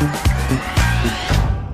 Thank you.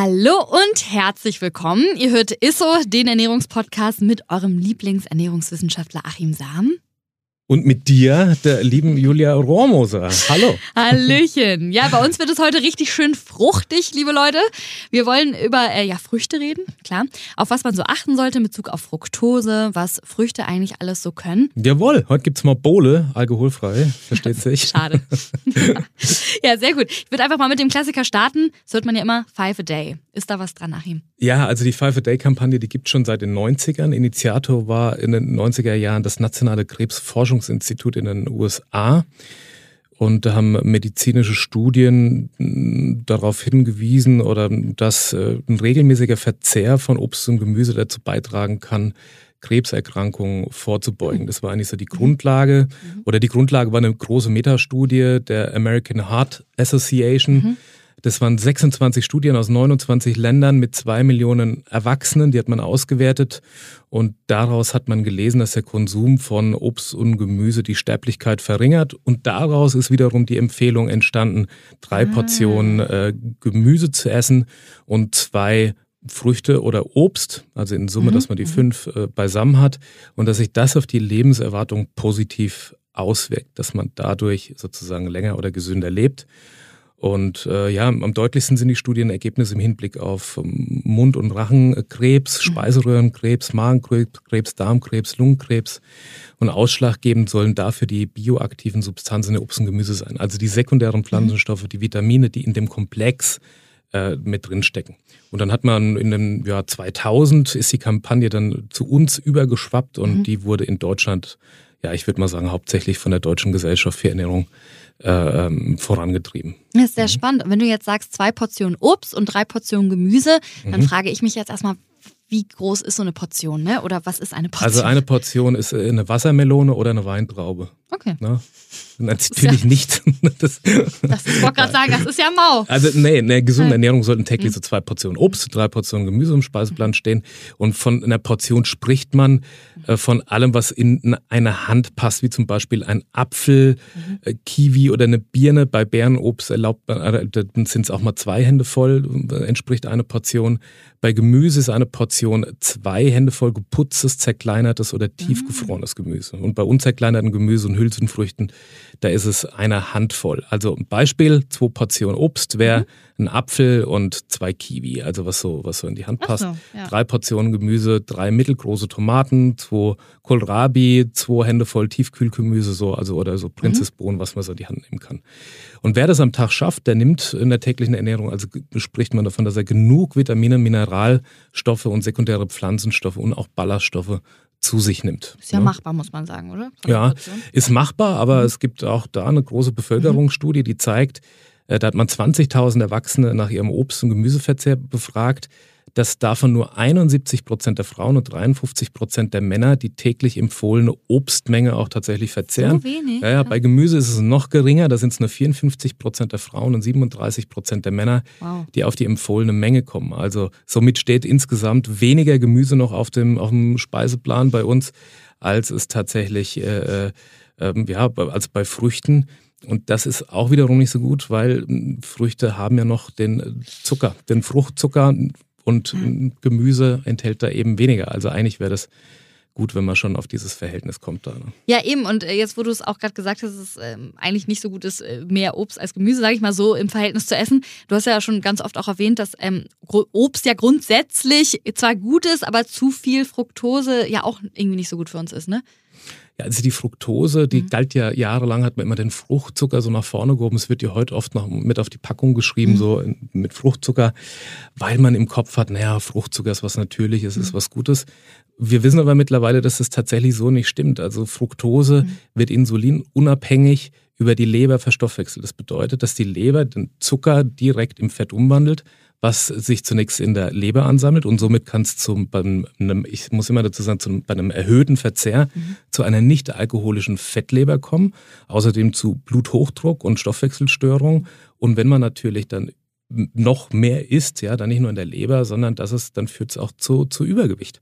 Hallo und herzlich willkommen. Ihr hört ISSO, den Ernährungspodcast mit eurem Lieblingsernährungswissenschaftler Achim Sam. Und mit dir, der lieben Julia Rohrmoser. Hallo. Hallöchen. Ja, bei uns wird es heute richtig schön fruchtig, liebe Leute. Wir wollen über äh, ja, Früchte reden, klar. Auf was man so achten sollte in Bezug auf Fructose, was Früchte eigentlich alles so können. Jawohl, heute gibt es mal Bowle, alkoholfrei, versteht sich. Schade. ja, sehr gut. Ich würde einfach mal mit dem Klassiker starten. Das hört man ja immer, Five a Day. Ist da was dran, Achim? Ja, also die Five a Day-Kampagne, die gibt es schon seit den 90ern. Initiator war in den 90er Jahren das Nationale Krebsforschung Forschungsinstitut in den USA. Und da haben medizinische Studien darauf hingewiesen oder dass äh, ein regelmäßiger Verzehr von Obst und Gemüse dazu beitragen kann, Krebserkrankungen vorzubeugen. Das war eigentlich so die Grundlage. Oder die Grundlage war eine große Metastudie der American Heart Association. Mhm das waren 26 Studien aus 29 Ländern mit zwei Millionen Erwachsenen, die hat man ausgewertet. Und daraus hat man gelesen, dass der Konsum von Obst und Gemüse die Sterblichkeit verringert. Und daraus ist wiederum die Empfehlung entstanden, drei ah. Portionen äh, Gemüse zu essen und zwei Früchte oder Obst, also in Summe, mhm. dass man die mhm. fünf äh, beisammen hat und dass sich das auf die Lebenserwartung positiv auswirkt, dass man dadurch sozusagen länger oder gesünder lebt. Und äh, ja, am deutlichsten sind die Studienergebnisse im Hinblick auf ähm, Mund- und Rachenkrebs, mhm. Speiseröhrenkrebs, Magenkrebs, Darmkrebs, Lungenkrebs. Und ausschlaggebend sollen dafür die bioaktiven Substanzen der Obst und Gemüse sein. Also die sekundären Pflanzenstoffe, die Vitamine, die in dem Komplex äh, mit drinstecken. Und dann hat man in dem Jahr 2000 ist die Kampagne dann zu uns übergeschwappt und mhm. die wurde in Deutschland, ja, ich würde mal sagen, hauptsächlich von der Deutschen Gesellschaft für Ernährung äh, ähm, vorangetrieben. Das ist sehr mhm. spannend. Wenn du jetzt sagst, zwei Portionen Obst und drei Portionen Gemüse, dann mhm. frage ich mich jetzt erstmal, wie groß ist so eine Portion, ne? Oder was ist eine Portion? Also eine Portion ist äh, eine Wassermelone oder eine Weintraube. Okay. Ne? Natürlich ja, nicht. das, das ich wollte gerade sagen, das ist ja mau. Also nee, in der gesunden Ernährung sollten täglich so zwei Portionen Obst, drei Portionen Gemüse im Speiseplan stehen. Und von einer Portion spricht man äh, von allem, was in eine Hand passt, wie zum Beispiel ein Apfel, mhm. äh, Kiwi oder eine Birne. Bei Bärenobst erlaubt man, äh, sind es auch mal zwei Hände voll, entspricht eine Portion. Bei Gemüse ist eine Portion zwei Hände voll geputztes, zerkleinertes oder tiefgefrorenes Gemüse. Und bei unzerkleinerten Gemüse und Hülsenfrüchten, da ist es eine Handvoll. Also ein Beispiel, zwei Portionen Obst wäre mhm. Ein Apfel und zwei Kiwi, also was so, was so in die Hand passt. So, ja. Drei Portionen Gemüse, drei mittelgroße Tomaten, zwei Kohlrabi, zwei Hände voll Tiefkühlgemüse, so, also oder so Prinzessbohnen, mhm. was man so in die Hand nehmen kann. Und wer das am Tag schafft, der nimmt in der täglichen Ernährung, also spricht man davon, dass er genug Vitamine, Mineralstoffe und sekundäre Pflanzenstoffe und auch Ballaststoffe zu sich nimmt. Ist ja, ja, machbar, muss man sagen, oder? ja, ist machbar, aber mhm. es gibt auch da eine große Bevölkerungsstudie, die zeigt, da hat man 20.000 Erwachsene nach ihrem Obst- und Gemüseverzehr befragt dass davon nur 71 Prozent der Frauen und 53 Prozent der Männer die täglich empfohlene Obstmenge auch tatsächlich verzehren. So wenig? Ja, ja, bei Gemüse ist es noch geringer, da sind es nur 54 Prozent der Frauen und 37 Prozent der Männer, wow. die auf die empfohlene Menge kommen. Also somit steht insgesamt weniger Gemüse noch auf dem, auf dem Speiseplan bei uns, als es tatsächlich äh, äh, ähm, ja, als bei Früchten. Und das ist auch wiederum nicht so gut, weil Früchte haben ja noch den Zucker, den Fruchtzucker, und mhm. Gemüse enthält da eben weniger. Also eigentlich wäre das gut, wenn man schon auf dieses Verhältnis kommt da. Ne? Ja, eben. Und äh, jetzt, wo du es auch gerade gesagt hast, dass es ähm, eigentlich nicht so gut ist, äh, mehr Obst als Gemüse, sage ich mal so, im Verhältnis zu essen. Du hast ja schon ganz oft auch erwähnt, dass ähm, Obst ja grundsätzlich zwar gut ist, aber zu viel Fructose ja auch irgendwie nicht so gut für uns ist, ne? Ja, also die Fructose, die mhm. galt ja jahrelang, hat man immer den Fruchtzucker so nach vorne gehoben. Es wird ja heute oft noch mit auf die Packung geschrieben, mhm. so mit Fruchtzucker, weil man im Kopf hat, naja, Fruchtzucker ist was Natürliches, mhm. ist was Gutes. Wir wissen aber mittlerweile, dass es tatsächlich so nicht stimmt. Also Fructose mhm. wird insulinunabhängig über die Leber verstoffwechselt. Das bedeutet, dass die Leber den Zucker direkt im Fett umwandelt was sich zunächst in der Leber ansammelt und somit kann es zum, bei einem, ich muss immer dazu sagen, zum, bei einem erhöhten Verzehr mhm. zu einer nicht alkoholischen Fettleber kommen, außerdem zu Bluthochdruck und Stoffwechselstörungen. Und wenn man natürlich dann noch mehr isst, ja, dann nicht nur in der Leber, sondern das ist, dann führt es auch zu, zu Übergewicht.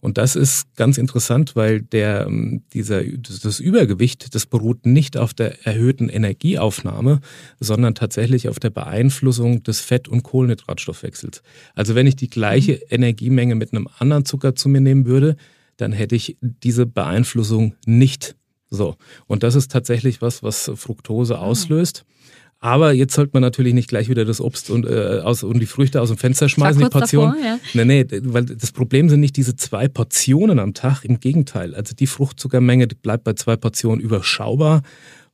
Und das ist ganz interessant, weil der, ähm, dieser, das Übergewicht, das beruht nicht auf der erhöhten Energieaufnahme, sondern tatsächlich auf der Beeinflussung des Fett- und Kohlenhydratstoffwechsels. Also wenn ich die gleiche mhm. Energiemenge mit einem anderen Zucker zu mir nehmen würde, dann hätte ich diese Beeinflussung nicht. So. Und das ist tatsächlich was, was Fructose ah. auslöst. Mhm. Aber jetzt sollte man natürlich nicht gleich wieder das Obst und, äh, aus, und die Früchte aus dem Fenster schmeißen, die Portion. Davor, ja. Nee, nee, weil das Problem sind nicht diese zwei Portionen am Tag, im Gegenteil. Also die Fruchtzuckermenge die bleibt bei zwei Portionen überschaubar.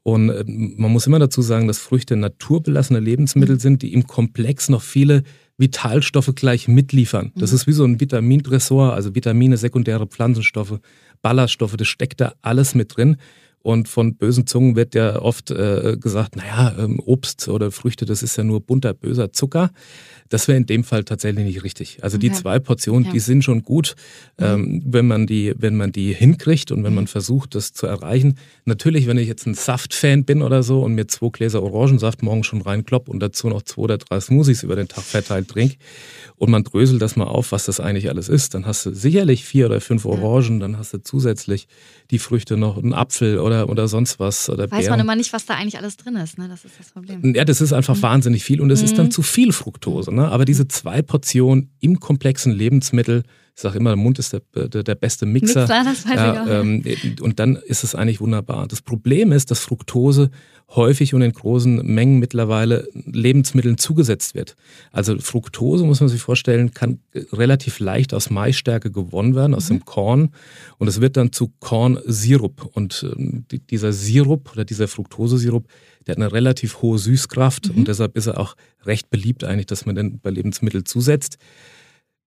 Und äh, man muss immer dazu sagen, dass Früchte naturbelassene Lebensmittel mhm. sind, die im Komplex noch viele Vitalstoffe gleich mitliefern. Das mhm. ist wie so ein Vitamindressor, also Vitamine, sekundäre Pflanzenstoffe, Ballaststoffe, das steckt da alles mit drin. Und von bösen Zungen wird ja oft äh, gesagt, naja, ähm, Obst oder Früchte, das ist ja nur bunter, böser Zucker. Das wäre in dem Fall tatsächlich nicht richtig. Also die zwei Portionen, ja. die sind schon gut, mhm. ähm, wenn man die, wenn man die hinkriegt und wenn mhm. man versucht, das zu erreichen. Natürlich, wenn ich jetzt ein Saftfan bin oder so und mir zwei Gläser Orangensaft morgen schon reinklopp und dazu noch zwei oder drei Smoothies über den Tag verteilt trinke und man dröselt das mal auf, was das eigentlich alles ist, dann hast du sicherlich vier oder fünf Orangen, dann hast du zusätzlich die Früchte noch, einen Apfel oder, oder sonst was. Oder Weiß Beeren. man immer nicht, was da eigentlich alles drin ist, ne? Das ist das Problem. Ja, das ist einfach mhm. wahnsinnig viel und es mhm. ist dann mhm. zu viel Fructose. Ne? Aber diese zwei Portionen im komplexen Lebensmittel, ich sage immer, der Mund ist der, der, der beste Mixer. Mixer das weiß ja, ich auch. Ähm, und dann ist es eigentlich wunderbar. Das Problem ist, dass Fructose häufig und in großen Mengen mittlerweile Lebensmitteln zugesetzt wird. Also Fructose, muss man sich vorstellen, kann relativ leicht aus Maisstärke gewonnen werden, aus mhm. dem Korn. Und es wird dann zu Kornsirup. Und äh, dieser Sirup oder dieser Fructosesirup, der hat eine relativ hohe Süßkraft mhm. und deshalb ist er auch recht beliebt eigentlich, dass man den bei Lebensmitteln zusetzt.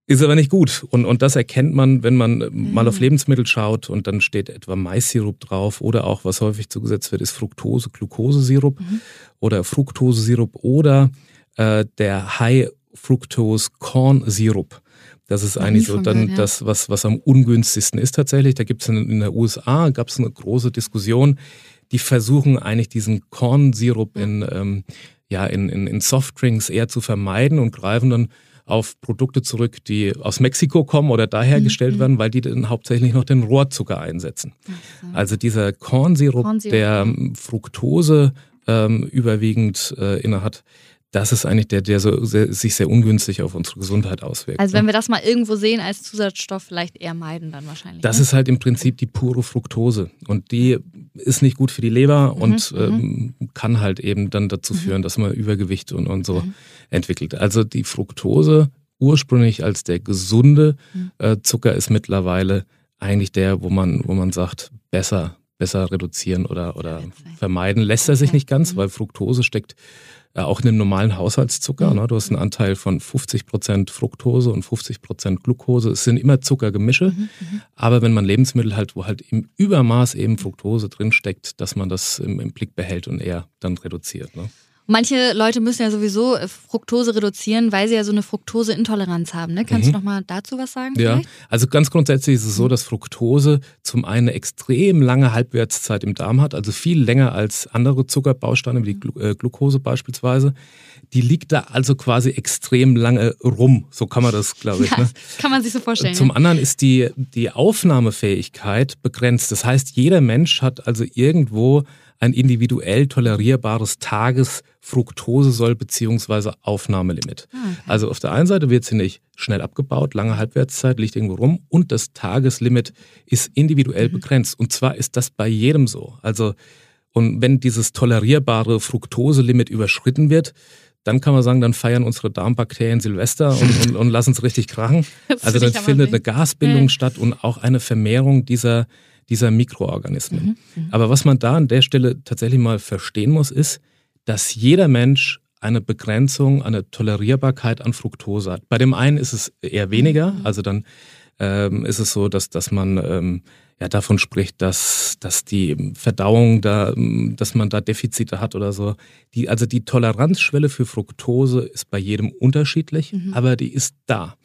Ist aber nicht gut. Und, und das erkennt man, wenn man mhm. mal auf Lebensmittel schaut und dann steht etwa Maissirup drauf oder auch, was häufig zugesetzt wird, ist Fructose, Glukosesirup mhm. oder Fructosesirup oder äh, der High Fructose Corn Sirup. Das ist eigentlich so dann gehört, ja. das, was, was am ungünstigsten ist tatsächlich. Da gibt es in, in der USA, gab es eine große Diskussion, die versuchen eigentlich diesen Kornsirup in, ähm, ja, in, in, in Softdrinks eher zu vermeiden und greifen dann auf Produkte zurück, die aus Mexiko kommen oder da hergestellt mhm. werden, weil die dann hauptsächlich noch den Rohrzucker einsetzen. Okay. Also dieser Kornsirup, Kornsirup der ähm, Fructose ähm, überwiegend äh, innehat, das ist eigentlich der, der so sehr, sich sehr ungünstig auf unsere Gesundheit auswirkt. Also wenn ne? wir das mal irgendwo sehen als Zusatzstoff, vielleicht eher meiden dann wahrscheinlich. Das ne? ist halt im Prinzip die pure Fructose und die ist nicht gut für die Leber mhm, und mhm. ähm, kann halt eben dann dazu mhm. führen, dass man Übergewicht und, und so mhm. entwickelt. Also die Fructose ursprünglich als der gesunde äh, Zucker ist mittlerweile eigentlich der, wo man, wo man sagt, besser, besser reduzieren oder, oder vermeiden lässt er sich nicht ganz, mhm. weil Fructose steckt äh, auch in einem normalen Haushaltszucker. Ne? Du hast einen Anteil von 50 Prozent Fructose und 50 Prozent Glucose. Es sind immer Zuckergemische, mhm, mhm, aber wenn man Lebensmittel halt, wo halt im Übermaß eben Fructose drinsteckt, dass man das im, im Blick behält und eher dann reduziert. Ne? Manche Leute müssen ja sowieso äh, Fructose reduzieren, weil sie ja so eine Fructoseintoleranz haben. Ne? Kannst mhm. du noch mal dazu was sagen? Ja, vielleicht? also ganz grundsätzlich ist es so, dass Fructose zum einen eine extrem lange Halbwertszeit im Darm hat, also viel länger als andere Zuckerbausteine wie die Glu äh, Glucose beispielsweise. Die liegt da also quasi extrem lange rum. So kann man das, glaube ich. Ja, ne? Kann man sich so vorstellen. Zum ja. anderen ist die, die Aufnahmefähigkeit begrenzt. Das heißt, jeder Mensch hat also irgendwo ein individuell tolerierbares Tagesfructosesoll bzw. Aufnahmelimit. Ah, okay. Also auf der einen Seite wird sie nicht schnell abgebaut, lange Halbwertszeit liegt irgendwo rum und das Tageslimit ist individuell mhm. begrenzt. Und zwar ist das bei jedem so. Also und wenn dieses tolerierbare Fructoselimit überschritten wird, dann kann man sagen, dann feiern unsere Darmbakterien Silvester und, und, und lassen es richtig krachen. Also dann findet eine Gasbildung ja. statt und auch eine Vermehrung dieser, dieser Mikroorganismen. Mhm, mhm, Aber was man da an der Stelle tatsächlich mal verstehen muss, ist, dass jeder Mensch eine Begrenzung, eine Tolerierbarkeit an Fructose hat. Bei dem einen ist es eher weniger, mhm. also dann ähm, ist es so, dass, dass man ähm, ja davon spricht, dass, dass die Verdauung da, dass man da Defizite hat oder so. Die, also die Toleranzschwelle für Fructose ist bei jedem unterschiedlich, mhm. aber die ist da.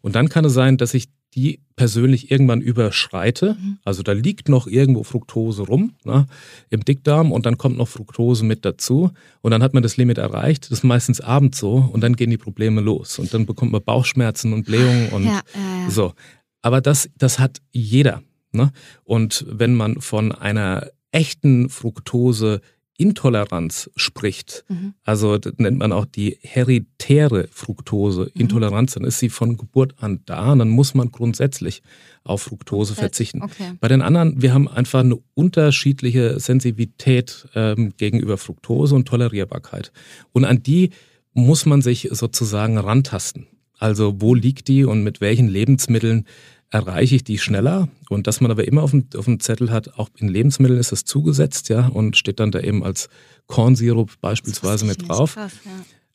Und dann kann es sein, dass ich die persönlich irgendwann überschreite. Mhm. Also da liegt noch irgendwo Fructose rum ne, im Dickdarm und dann kommt noch Fructose mit dazu und dann hat man das Limit erreicht. Das ist meistens abends so und dann gehen die Probleme los und dann bekommt man Bauchschmerzen und Blähungen und ja, ja. so. Aber das, das hat jeder. Ne? Und wenn man von einer echten Fructose Intoleranz spricht, mhm. also das nennt man auch die heritäre Fructose-Intoleranz, mhm. dann ist sie von Geburt an da und dann muss man grundsätzlich auf Fructose verzichten. Okay. Bei den anderen, wir haben einfach eine unterschiedliche Sensibilität ähm, gegenüber Fructose und Tolerierbarkeit. Und an die muss man sich sozusagen rantasten. Also wo liegt die und mit welchen Lebensmitteln erreiche ich die schneller und dass man aber immer auf dem, auf dem Zettel hat, auch in Lebensmitteln ist das zugesetzt, ja, und steht dann da eben als Cornsirup beispielsweise mit drauf. Krass, ja.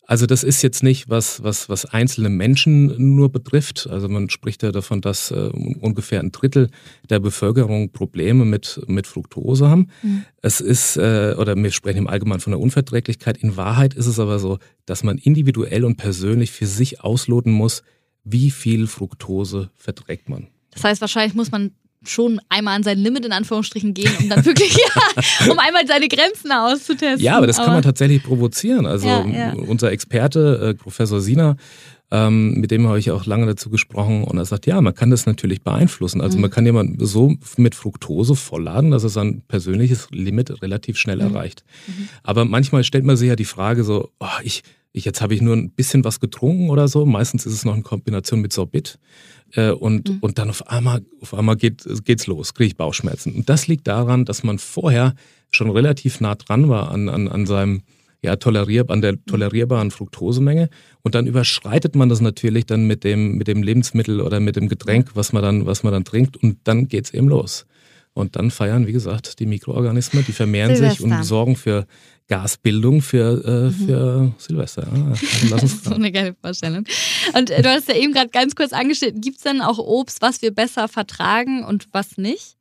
Also das ist jetzt nicht was, was, was einzelne Menschen nur betrifft. Also man spricht ja davon, dass äh, ungefähr ein Drittel der Bevölkerung Probleme mit, mit Fructose haben. Mhm. Es ist, äh, oder wir sprechen im Allgemeinen von der Unverträglichkeit. In Wahrheit ist es aber so, dass man individuell und persönlich für sich ausloten muss, wie viel Fructose verträgt man. Das heißt, wahrscheinlich muss man schon einmal an sein Limit in Anführungsstrichen gehen, um dann wirklich, ja, um einmal seine Grenzen auszutesten. Ja, aber das kann man tatsächlich provozieren. Also ja, ja. unser Experte, äh, Professor Sina, ähm, mit dem habe ich auch lange dazu gesprochen und er sagt, ja, man kann das natürlich beeinflussen. Also mhm. man kann jemanden so mit Fructose vollladen, dass er sein persönliches Limit relativ schnell mhm. erreicht. Mhm. Aber manchmal stellt man sich ja die Frage so, oh, ich, ich, jetzt habe ich nur ein bisschen was getrunken oder so. Meistens ist es noch in Kombination mit Sorbit. Äh, und, mhm. und dann auf einmal, auf einmal geht, geht's los, kriege ich Bauchschmerzen. Und das liegt daran, dass man vorher schon relativ nah dran war an, an, an seinem ja, tolerier, an der tolerierbaren Fructosemenge. Und dann überschreitet man das natürlich dann mit dem, mit dem Lebensmittel oder mit dem Getränk, was man dann, was man dann trinkt. Und dann geht's eben los. Und dann feiern, wie gesagt, die Mikroorganismen, die vermehren Silvester. sich und sorgen für Gasbildung für, äh, mhm. für Silvester. Ja, lass uns so eine geile Vorstellung. Und äh, du hast ja eben gerade ganz kurz angeschnitten, gibt es denn auch Obst, was wir besser vertragen und was nicht?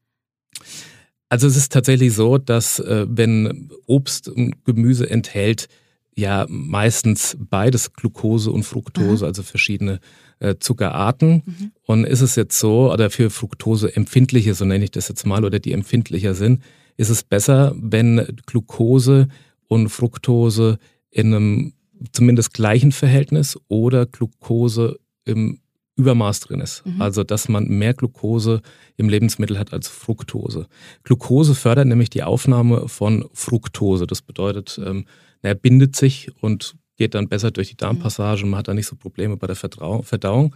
Also es ist tatsächlich so, dass äh, wenn Obst und Gemüse enthält, ja meistens beides Glucose und Fructose, mhm. also verschiedene äh, Zuckerarten. Mhm. Und ist es jetzt so, oder für Fructose empfindliche, so nenne ich das jetzt mal, oder die empfindlicher sind, ist es besser, wenn Glucose und Fructose in einem zumindest gleichen Verhältnis oder Glucose im Übermaß drin ist. Mhm. Also, dass man mehr Glucose im Lebensmittel hat als Fructose. Glucose fördert nämlich die Aufnahme von Fructose. Das bedeutet, ähm, er bindet sich und geht dann besser durch die Darmpassage und man hat da nicht so Probleme bei der Verdauung.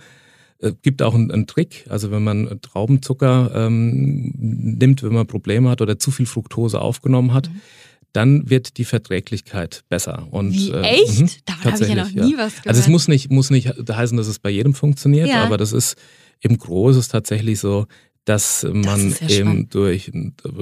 Es äh, gibt auch einen, einen, Trick, also wenn man Traubenzucker ähm, nimmt, wenn man Probleme hat oder zu viel Fructose aufgenommen hat, mhm dann wird die Verträglichkeit besser. Und, Wie, äh, echt? Äh, Davon habe ich ja noch nie ja. was gehört. Also es muss nicht, muss nicht heißen, dass es bei jedem funktioniert, ja. aber das ist im Großen tatsächlich so, dass man das ja eben spannend. durch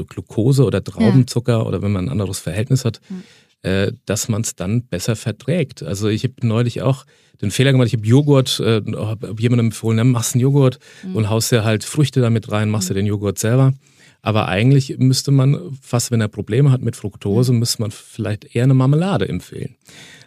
Glucose oder Traubenzucker oder wenn man ein anderes Verhältnis hat, mhm. äh, dass man es dann besser verträgt. Also ich habe neulich auch den Fehler gemacht, ich habe Joghurt, äh, habe jemandem empfohlen, machst einen Joghurt mhm. und haust dir halt Früchte damit rein, machst mhm. dir den Joghurt selber. Aber eigentlich müsste man, fast wenn er Probleme hat mit Fructose, mhm. müsste man vielleicht eher eine Marmelade empfehlen.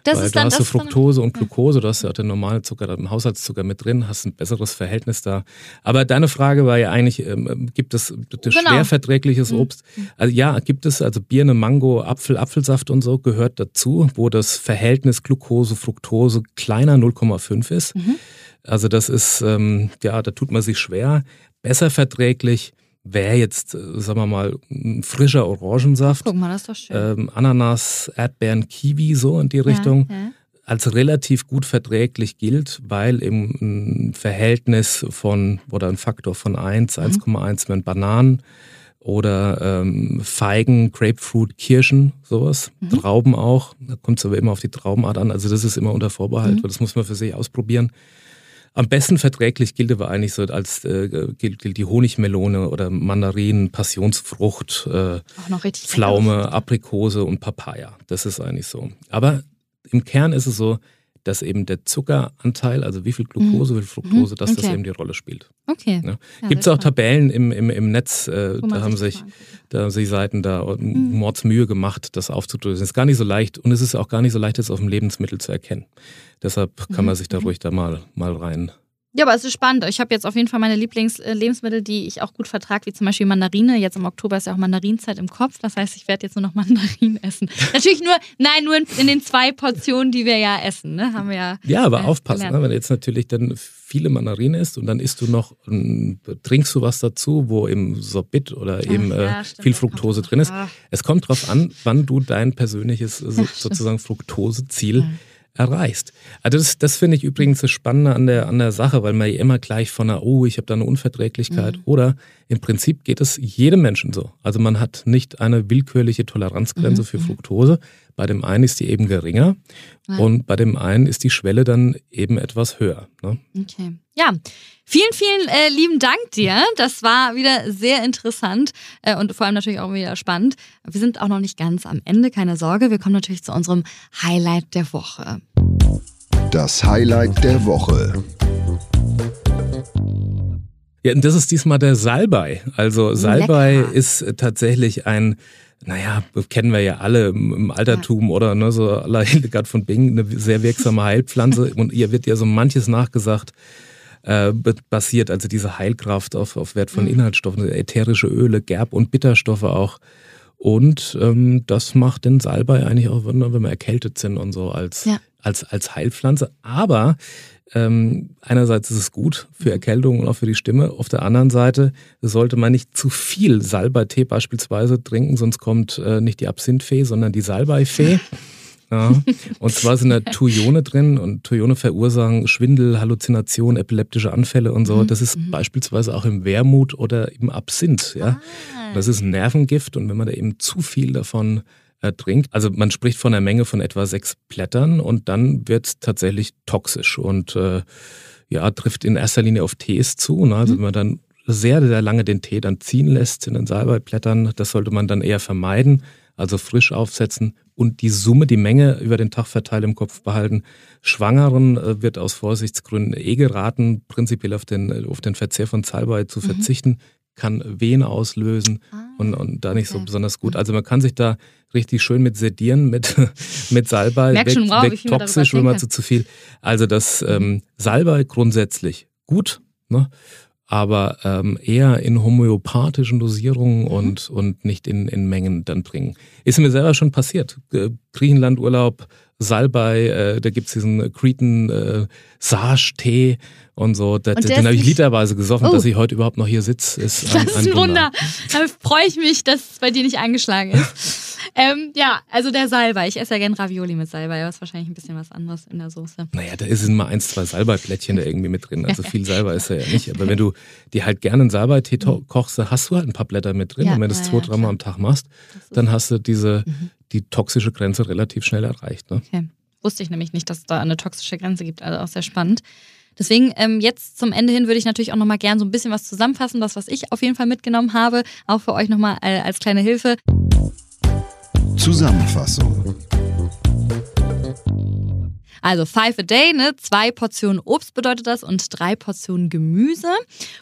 Das Weil ist du hast du Fructose und Glucose, du hast ja den normalen Zucker, den Haushaltszucker mit drin, hast ein besseres Verhältnis da. Aber deine Frage war ja eigentlich, ähm, gibt es genau. schwer verträgliches mhm. Obst? Also ja, gibt es, also Birne, Mango, Apfel, Apfelsaft und so gehört dazu, wo das Verhältnis Glucose, Fructose kleiner 0,5 ist. Mhm. Also das ist, ähm, ja, da tut man sich schwer. Besser verträglich wäre jetzt, äh, sagen wir mal, ein frischer Orangensaft. Guck mal, das ist doch schön. Ähm, Ananas, Erdbeeren, Kiwi, so in die Richtung. Ja, ja. Als relativ gut verträglich gilt, weil im Verhältnis von oder ein Faktor von 1, mhm. 1,1 mit Bananen oder ähm, Feigen, Grapefruit, Kirschen, sowas. Mhm. Trauben auch. Da kommt es aber immer auf die Traubenart an. Also das ist immer unter Vorbehalt, mhm. weil das muss man für sich ausprobieren. Am besten verträglich gilt aber eigentlich so als äh, gilt, gilt die Honigmelone oder Mandarinen, Passionsfrucht, äh, Pflaume, Aprikose und Papaya. Das ist eigentlich so. Aber im Kern ist es so, dass eben der Zuckeranteil, also wie viel Glucose, mhm. wie viel Fructose, dass okay. das eben die Rolle spielt. Okay. Ja. Ja, Gibt es auch Tabellen im, im, im Netz, äh, da haben sich, da haben sich Seiten da mhm. Mordsmühe gemacht, das aufzudröseln. Ist gar nicht so leicht und es ist auch gar nicht so leicht, das auf dem Lebensmittel zu erkennen. Deshalb kann man mhm. sich da mhm. ruhig da mal, mal rein ja, aber es ist spannend. Ich habe jetzt auf jeden Fall meine Lieblingslebensmittel, äh, die ich auch gut vertrage, wie zum Beispiel Mandarine. Jetzt im Oktober ist ja auch Mandarinzeit im Kopf. Das heißt, ich werde jetzt nur noch Mandarinen essen. Natürlich nur, nein, nur in, den zwei Portionen, die wir ja essen. Ne? Haben wir ja. Ja, aber äh, aufpassen, ne? wenn du jetzt natürlich dann viele Mandarinen isst und dann isst du noch, trinkst du was dazu, wo eben Sorbit oder eben Ach, ja, äh, viel Fructose drin ist. Ach. Es kommt drauf an, wann du dein persönliches so, sozusagen Fructoseziel ja erreichst. Also das, das finde ich übrigens das Spannende an der, an der Sache, weil man ja immer gleich von einer, oh, ich habe da eine Unverträglichkeit mhm. oder im Prinzip geht es jedem Menschen so. Also man hat nicht eine willkürliche Toleranzgrenze mhm. für mhm. Fructose. Bei dem einen ist die eben geringer ja. und bei dem einen ist die Schwelle dann eben etwas höher. Ne? Okay. Ja, vielen, vielen äh, lieben Dank dir. Das war wieder sehr interessant äh, und vor allem natürlich auch wieder spannend. Wir sind auch noch nicht ganz am Ende, keine Sorge. Wir kommen natürlich zu unserem Highlight der Woche. Das Highlight der Woche. Ja, und das ist diesmal der Salbei. Also Salbei Lecker. ist tatsächlich ein naja, kennen wir ja alle im Altertum ja. oder ne, so la Hildegard von Bingen, eine sehr wirksame Heilpflanze. Und ihr wird ja so manches nachgesagt, äh, basiert, also diese Heilkraft auf, auf Wert von mhm. Inhaltsstoffen, ätherische Öle, Gerb- und Bitterstoffe auch. Und ähm, das macht den Salbei eigentlich auch, wenn wir erkältet sind und so, als, ja. Als, als Heilpflanze. Aber ähm, einerseits ist es gut für mhm. Erkältung und auch für die Stimme. Auf der anderen Seite sollte man nicht zu viel Salbeitee beispielsweise trinken, sonst kommt äh, nicht die Absinthfee, sondern die Salbeifee. Ja. Und zwar sind da Thuione drin und Thuione verursachen Schwindel, Halluzination, epileptische Anfälle und so. Mhm. Das ist mhm. beispielsweise auch im Wermut oder im Absinth. Ja. Ah. Das ist ein Nervengift und wenn man da eben zu viel davon trinkt. Also man spricht von einer Menge von etwa sechs Blättern und dann wird es tatsächlich toxisch und äh, ja, trifft in erster Linie auf Tees zu. Ne? Also mhm. wenn man dann sehr, sehr lange den Tee dann ziehen lässt in den Salbeiblättern, das sollte man dann eher vermeiden, also frisch aufsetzen und die Summe, die Menge über den Tag verteilt im Kopf behalten. Schwangeren äh, wird aus Vorsichtsgründen eh geraten, prinzipiell auf den, auf den Verzehr von Salbei zu mhm. verzichten kann Wehen auslösen ah, und, und da nicht okay. so besonders gut. Also man kann sich da richtig schön mit sedieren, mit, mit Salbei, weg, schon, wow, weg toxisch, wenn man zu, zu viel. Also das ähm, Salbei grundsätzlich gut, ne? Aber ähm, eher in homöopathischen Dosierungen mhm. und, und nicht in, in Mengen dann trinken. Ist mir selber schon passiert. Griechenland-Urlaub, Salbei, äh, da gibt's diesen Creten äh, Sage-Tee und so. Da, und den habe ich literweise gesoffen, oh. dass ich heute überhaupt noch hier sitze. Ist das ein, ist ein Wunder. Da freue ich mich, dass es bei dir nicht eingeschlagen ist. ähm, ja, also der Salbei. Ich esse ja gerne Ravioli mit Salbei, aber ist wahrscheinlich ein bisschen was anderes in der Soße. Naja, da ist immer eins, zwei Salbeiplättchen da irgendwie mit drin. Also viel Salbei ist da ja nicht. Aber wenn du dir halt gerne einen Salbeitee mhm. kochst, hast du halt ein paar Blätter mit drin. Ja, und wenn du es zwei, ja, dreimal am Tag machst, dann hast du diese, mhm. die toxische Grenze relativ schnell erreicht. Ne? Okay. Wusste ich nämlich nicht, dass es da eine toxische Grenze gibt. Also auch sehr spannend. Deswegen ähm, jetzt zum Ende hin würde ich natürlich auch nochmal gern so ein bisschen was zusammenfassen, das, was ich auf jeden Fall mitgenommen habe, auch für euch nochmal äh, als kleine Hilfe. Zusammenfassung. Also five a day, ne? Zwei Portionen Obst bedeutet das und drei Portionen Gemüse.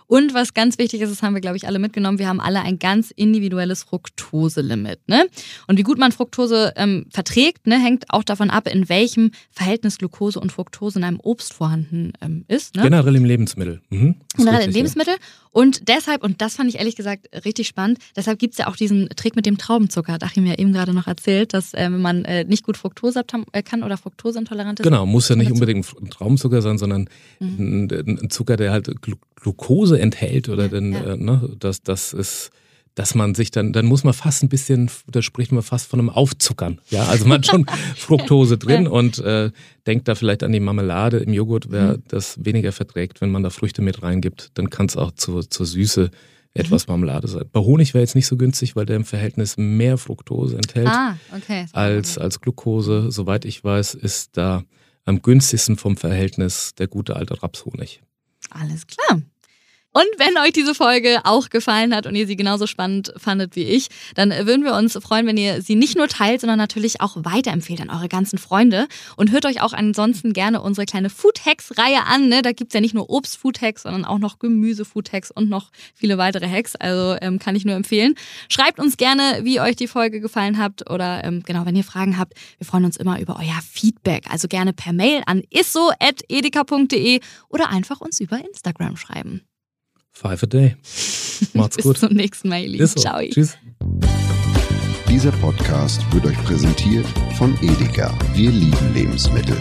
Und was ganz wichtig ist, das haben wir, glaube ich, alle mitgenommen, wir haben alle ein ganz individuelles Fructose-Limit. Ne? Und wie gut man Fructose ähm, verträgt, ne, hängt auch davon ab, in welchem Verhältnis Glucose und Fructose in einem Obst vorhanden ähm, ist. Ne? Generell im Lebensmittel. Mhm. Generell im Lebensmittel. Ja. Und deshalb, und das fand ich ehrlich gesagt richtig spannend, deshalb gibt es ja auch diesen Trick mit dem Traubenzucker. Hat Achim ja eben gerade noch erzählt, dass äh, wenn man äh, nicht gut Fructose äh, kann oder Fructoseintolerant ist, Genau, muss ja nicht unbedingt ein Traumzucker sein, sondern mhm. ein, Zucker, der halt Glucose enthält oder denn, ja. äh, ne, das, das ist dass man sich dann, dann muss man fast ein bisschen, da spricht man fast von einem Aufzuckern. Ja, also man hat schon Fructose drin und äh, denkt da vielleicht an die Marmelade im Joghurt, wer mhm. das weniger verträgt, wenn man da Früchte mit reingibt, dann kann es auch zur, zur Süße etwas mhm. Marmelade sein. Bei Honig wäre jetzt nicht so günstig, weil der im Verhältnis mehr Fructose enthält ah, okay. als, als Glucose. Soweit ich weiß, ist da am günstigsten vom Verhältnis der gute alte Rapshonig. Alles klar. Und wenn euch diese Folge auch gefallen hat und ihr sie genauso spannend fandet wie ich, dann würden wir uns freuen, wenn ihr sie nicht nur teilt, sondern natürlich auch weiterempfehlt an eure ganzen Freunde. Und hört euch auch ansonsten gerne unsere kleine Food Hacks-Reihe an. Ne? Da gibt's ja nicht nur Obst-Food Hacks, sondern auch noch Gemüse-Food Hacks und noch viele weitere Hacks. Also ähm, kann ich nur empfehlen. Schreibt uns gerne, wie euch die Folge gefallen hat oder ähm, genau, wenn ihr Fragen habt. Wir freuen uns immer über euer Feedback. Also gerne per Mail an isso.edeka.de oder einfach uns über Instagram schreiben. Five a day. Macht's gut. Bis zum nächsten Mal, ihr Lieben. So. Ciao. Tschüss. Dieser Podcast wird euch präsentiert von Edeka. Wir lieben Lebensmittel.